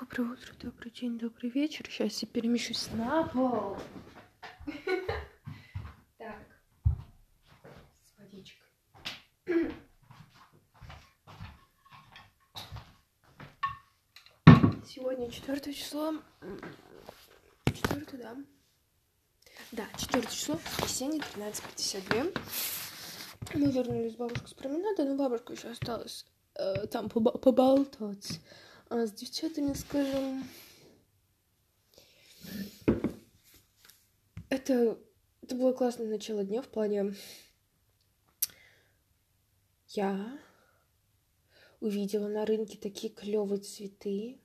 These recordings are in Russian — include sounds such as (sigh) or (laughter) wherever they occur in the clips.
Доброе утро, добрый день, добрый вечер. Сейчас я перемещусь на пол. (laughs) Так, с водичкой. (clears throat) Сегодня четвертое число. Четвертое, да. Да, четвертое число, воскресенье, 13.52. Мы вернулись с бабушкой с променада, но бабушка еще осталась э, там поба- поболтать. А с девчатами, скажем, это, это было классное начало дня в плане... Я увидела на рынке такие клевые цветы.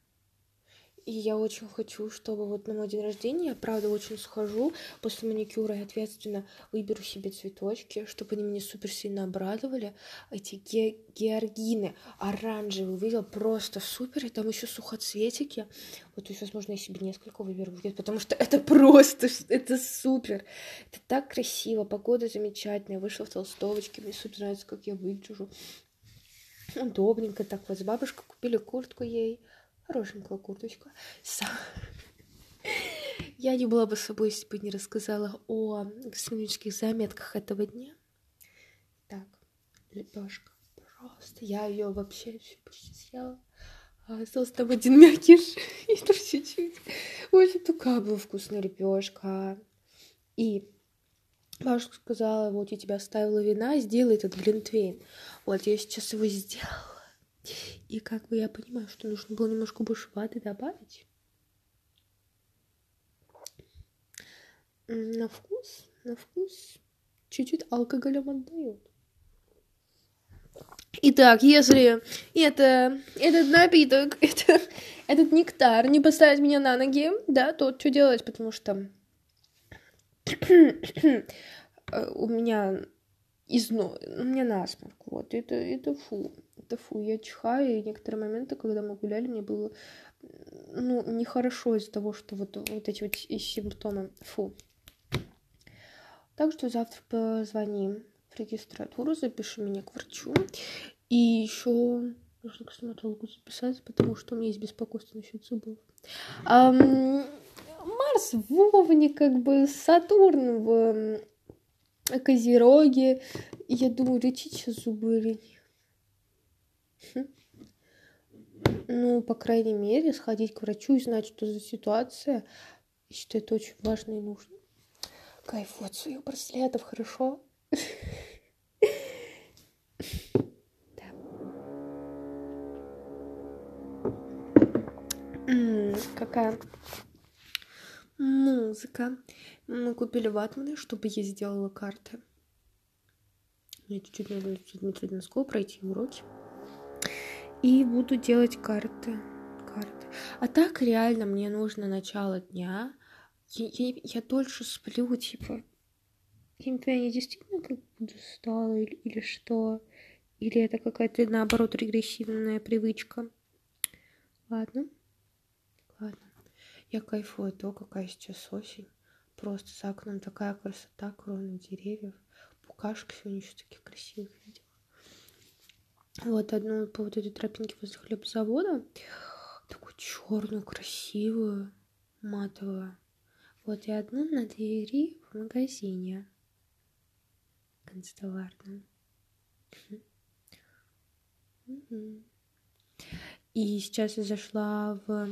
И я очень хочу, чтобы вот на мой день рождения, я правда очень схожу после маникюра и ответственно выберу себе цветочки, чтобы они меня супер сильно обрадовали. Эти ге- георгины оранжевые, увидела просто супер, и там еще сухоцветики. Вот, то есть, возможно, я себе несколько выберу, потому что это просто, это супер. Это так красиво, погода замечательная, вышла в толстовочке, мне супер нравится, как я выгляжу. Удобненько так вот, с бабушкой купили куртку ей, хорошенькая курточка. Я не была бы собой, если бы не рассказала о гастрономических заметках этого дня. Так, лепешка. Просто я ее вообще всю почти съела. А остался там один мякиш. И там чуть-чуть. Общем, такая была вкусная лепешка. И бабушка сказала, вот я тебя оставила вина, сделай этот глинтвейн. Вот я сейчас его сделала. И как бы я понимаю, что нужно было немножко больше воды добавить. На вкус, на вкус чуть-чуть алкоголем отдает. Итак, если это, этот напиток, (laughs) это, этот нектар не поставить меня на ноги, да, то что делать? Потому что э, у меня изно... у меня насморк, вот, это, это фу, фу, я чихаю, и некоторые моменты, когда мы гуляли, мне было, ну, нехорошо из-за того, что вот, вот эти вот симптомы, фу. Так что завтра позвоним в регистратуру, запиши меня к врачу, и еще нужно к стоматологу записаться, потому что у меня есть беспокойство насчет зубов. Ам, Марс в Овне, как бы Сатурн в Козероге. Я думаю, лечить сейчас зубы или. Ну, по крайней мере, сходить к врачу и знать, что за ситуация. Я считаю, это очень важно и нужно. Кайф от своих браслетов, хорошо? Какая музыка. Мы купили ватманы, чтобы я сделала карты. Мне чуть-чуть надо Дмитрия Донского пройти уроки. И буду делать карты. карты. А так реально мне нужно начало дня. Я, я, я дольше сплю, типа. Я не понимаю, я действительно как буду устала или, или что? Или это какая-то, наоборот, регрессивная привычка? Ладно. Ладно. Я кайфую того, какая сейчас осень. Просто за окном такая красота, кроме деревьев. Букашек сегодня еще таких красивых видела. Вот одну по вот этой тропинке возле хлебзавода. Такую черную, красивую, матовую. Вот и одну на двери в магазине канцтоварном. И сейчас я зашла в...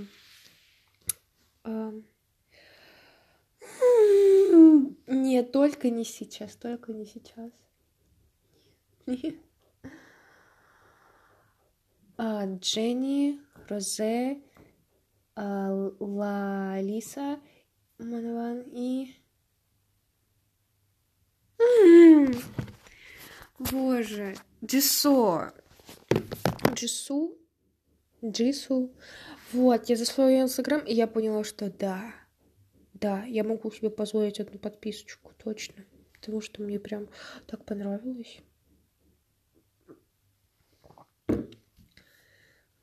Нет, только не сейчас, только не сейчас. Нет. А, Дженни, Розе, а, Лалиса, Манован и... Боже, Джисо. Джису? Джису. Вот, я в ее инстаграм, и я поняла, что да, да, я могу себе позволить одну подписочку, точно. Потому что мне прям так понравилось.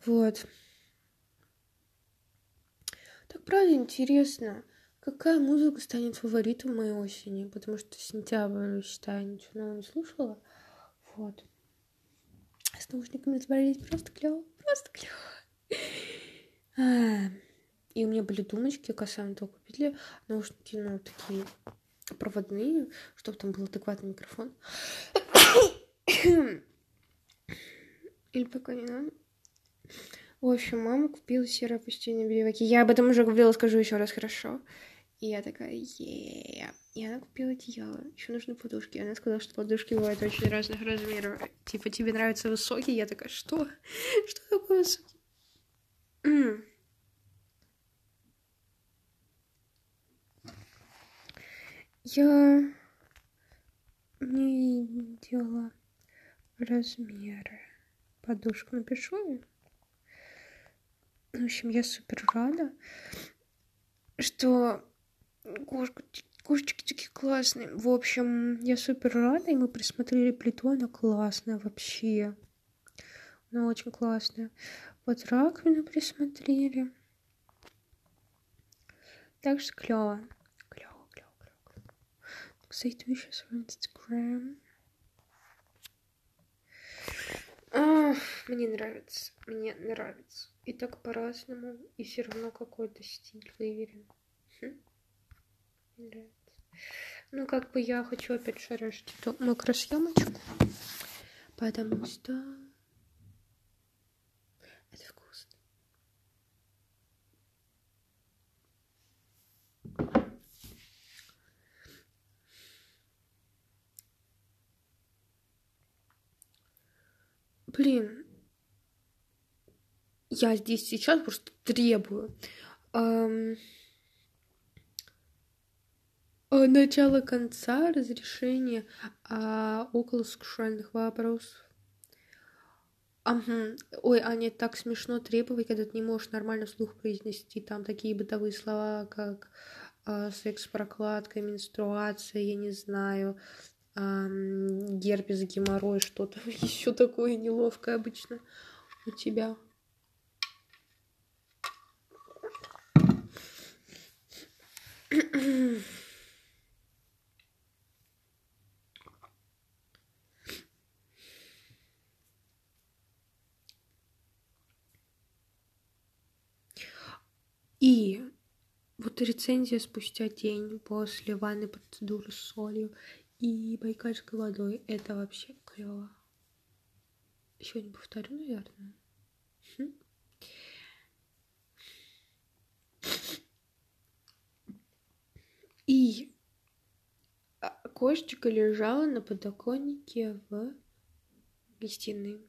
Вот. Так правда интересно, какая музыка станет фаворитом моей осени, потому что сентябрь, считаю, ничего нового не слушала. Вот. С наушниками разобрались просто клево, просто клево. И у меня были думочки, касаемо того, купить ли наушники, ну, такие проводные, чтобы там был адекватный микрофон. (coughs) Или пока не надо. В общем, мама купила серое опустение бельеваки. Я об этом уже говорила, скажу еще раз хорошо. И я такая, е И она купила одеяло. Еще нужны подушки. Она сказала, что подушки бывают очень разных размеров. Типа, тебе нравятся высокие? Я такая, что? Что такое высокий? (clears throat) Я не видела размеры. Подушку напишу. В общем, я супер рада, что кошечки такие классные. В общем, я супер рада, и мы присмотрели плиту, она классная вообще. Она очень классная. Вот раковину присмотрели. Так что клево. Зайду сейчас в Инстаграм. Мне нравится, мне нравится. И так по-разному, и все равно какой-то стиль выверен. Хм. нравится. Ну, как бы я хочу опять шарашить эту макросъемочку, потому что это вкусно. Блин, я здесь сейчас просто требую. Эм, начало конца разрешения а, около сексуальных вопросов. Ага. Ой, Аня, так смешно требовать, когда ты не можешь нормально вслух произнести там такие бытовые слова, как э, секс-прокладка, менструация, я не знаю, герпес, геморрой, что-то (laughs) еще такое неловкое обычно у тебя. И вот рецензия спустя день после ванной процедуры с солью и байкальской водой. Это вообще клево. Еще не повторю, наверное. Хм. И а, кошечка лежала на подоконнике в гостиной.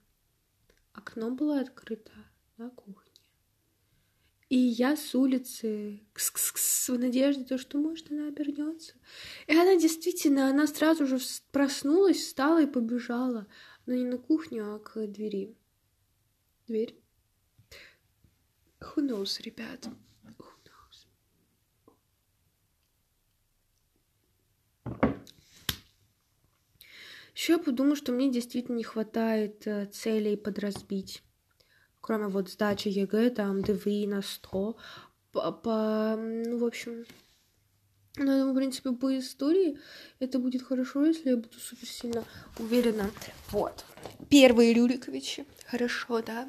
Окно было открыто на кухне. И я с улицы кс -кс -кс, в надежде, то, что, может, она обернется. И она действительно, она сразу же проснулась, встала и побежала. Но не на кухню, а к двери. Дверь. Who knows, ребят? Еще я подумала, что мне действительно не хватает э, целей подразбить кроме вот сдачи ЕГЭ, там, ДВИ на 100, по, по ну, в общем, ну, я в принципе, по истории это будет хорошо, если я буду супер сильно уверена. Вот. Первые Рюриковичи. Хорошо, да.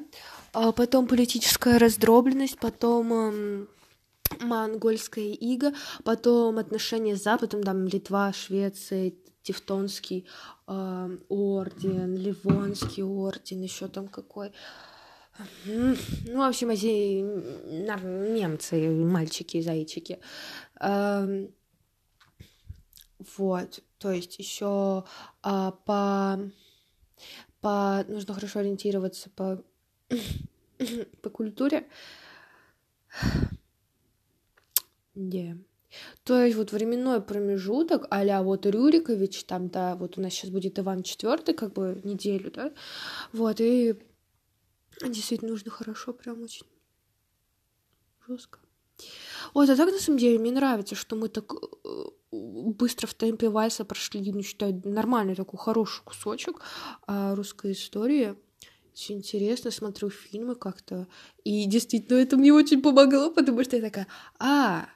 А потом политическая раздробленность, потом эм, монгольская ига, потом отношения с Западом, там Литва, Швеция, Тевтонский э, орден, Ливонский орден, еще там какой. Ну, в общем, эти немцы, мальчики, зайчики. Вот, то есть еще а, по, по нужно хорошо ориентироваться по (coughs) по культуре. Yeah. То есть вот временной промежуток, а вот Рюрикович, там, да, вот у нас сейчас будет Иван IV, как бы неделю, да, вот, и Действительно, нужно хорошо, прям очень жестко. Вот, а так, на самом деле, мне нравится, что мы так э, быстро в темпе вальса прошли, ну, считаю, нормальный такой хороший кусочек а, русской истории. Очень интересно, смотрю фильмы как-то. И действительно, это мне очень помогло, потому что я такая, а,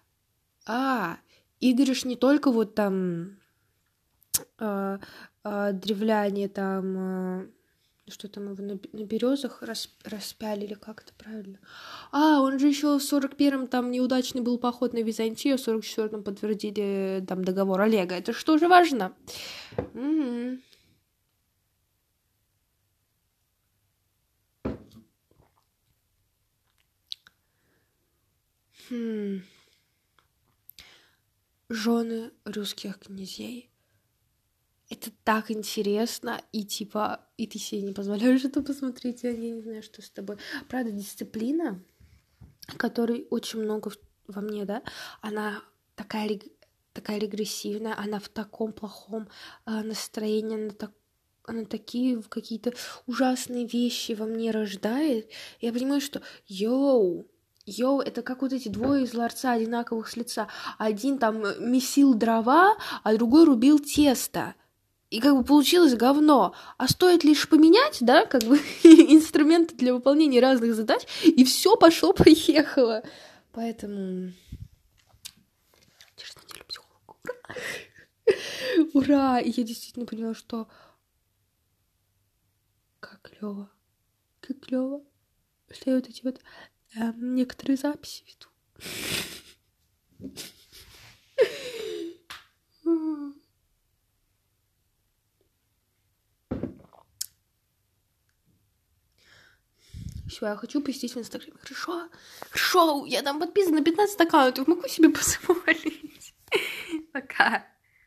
а, Игорь ж не только вот там а, а, древляне там... А, Что там его на, на березах рас, распяли, или как это правильно? А, он же еще в 41-м там неудачный был поход на Византию, а в 44-м подтвердили там договор Олега. Это что же важно? Угу. Хм. Жены русских князей это так интересно, и типа, и ты себе не позволяешь это посмотреть, я не знаю, что с тобой. Правда, дисциплина, которой очень много во мне, да, она такая, такая регрессивная, она в таком плохом э, настроении, она так она такие какие-то ужасные вещи во мне рождает. Я понимаю, что йоу, Йоу, это как вот эти двое из ларца одинаковых с лица. Один там месил дрова, а другой рубил тесто и как бы получилось говно. А стоит лишь поменять, да, как бы (laughs) инструменты для выполнения разных задач, и все пошло-поехало. (laughs) Поэтому... Через неделю психолог. Ура! (laughs) Ура! И я действительно поняла, что... Как клево. Как клево. Что я вот эти вот некоторые записи веду. Все, я хочу посетить в Инстаграме. Хорошо? Хорошо, я там подписана на 15 аккаунтов, могу себе позволить. Пока.